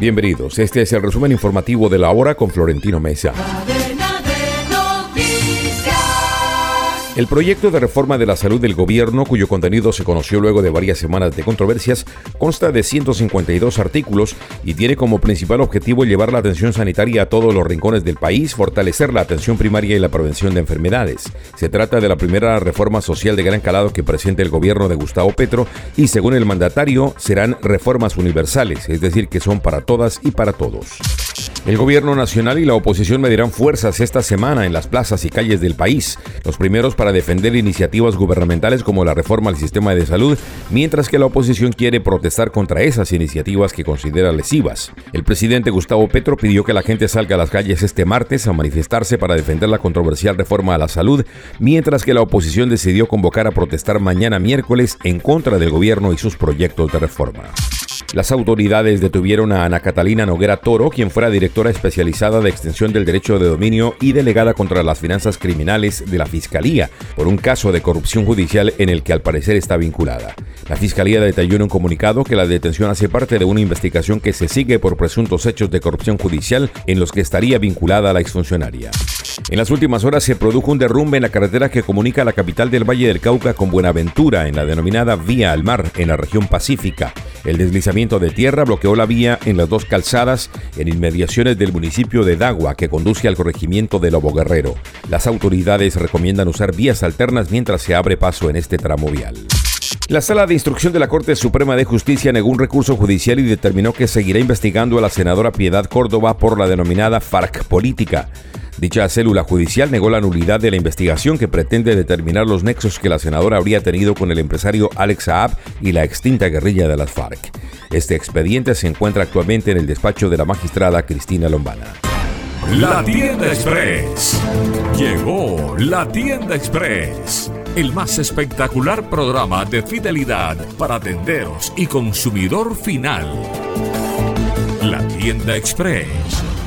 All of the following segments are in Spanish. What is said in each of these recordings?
Bienvenidos, este es el resumen informativo de la hora con Florentino Mesa. El proyecto de reforma de la salud del gobierno, cuyo contenido se conoció luego de varias semanas de controversias, consta de 152 artículos y tiene como principal objetivo llevar la atención sanitaria a todos los rincones del país, fortalecer la atención primaria y la prevención de enfermedades. Se trata de la primera reforma social de gran calado que presenta el gobierno de Gustavo Petro y según el mandatario serán reformas universales, es decir, que son para todas y para todos. El gobierno nacional y la oposición medirán fuerzas esta semana en las plazas y calles del país, los primeros para defender iniciativas gubernamentales como la reforma al sistema de salud, mientras que la oposición quiere protestar contra esas iniciativas que considera lesivas. El presidente Gustavo Petro pidió que la gente salga a las calles este martes a manifestarse para defender la controversial reforma a la salud, mientras que la oposición decidió convocar a protestar mañana miércoles en contra del gobierno y sus proyectos de reforma. Las autoridades detuvieron a Ana Catalina Noguera Toro, quien fuera directora especializada de extensión del derecho de dominio y delegada contra las finanzas criminales de la Fiscalía, por un caso de corrupción judicial en el que al parecer está vinculada. La Fiscalía detalló en un comunicado que la detención hace parte de una investigación que se sigue por presuntos hechos de corrupción judicial en los que estaría vinculada la exfuncionaria. En las últimas horas se produjo un derrumbe en la carretera que comunica la capital del Valle del Cauca con Buenaventura, en la denominada Vía al Mar, en la región pacífica. El deslizamiento de tierra bloqueó la vía en las dos calzadas en inmediaciones del municipio de Dagua que conduce al corregimiento de Lobo Guerrero. Las autoridades recomiendan usar vías alternas mientras se abre paso en este tramo vial. La Sala de Instrucción de la Corte Suprema de Justicia negó un recurso judicial y determinó que seguirá investigando a la senadora Piedad Córdoba por la denominada FARC política. Dicha célula judicial negó la nulidad de la investigación que pretende determinar los nexos que la senadora habría tenido con el empresario Alex Saab y la extinta guerrilla de las FARC. Este expediente se encuentra actualmente en el despacho de la magistrada Cristina Lombana. La tienda express. Llegó la tienda express. El más espectacular programa de fidelidad para tenderos y consumidor final. La tienda express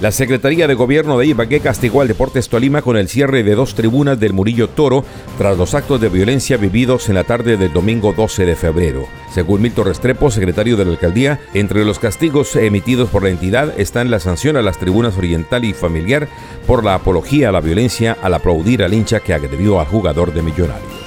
la Secretaría de Gobierno de Ibagué castigó al Deportes Tolima con el cierre de dos tribunas del Murillo Toro tras los actos de violencia vividos en la tarde del domingo 12 de febrero. Según Milton Restrepo, secretario de la alcaldía, entre los castigos emitidos por la entidad están la sanción a las tribunas oriental y familiar por la apología a la violencia al aplaudir al hincha que agredió al jugador de Millonarios.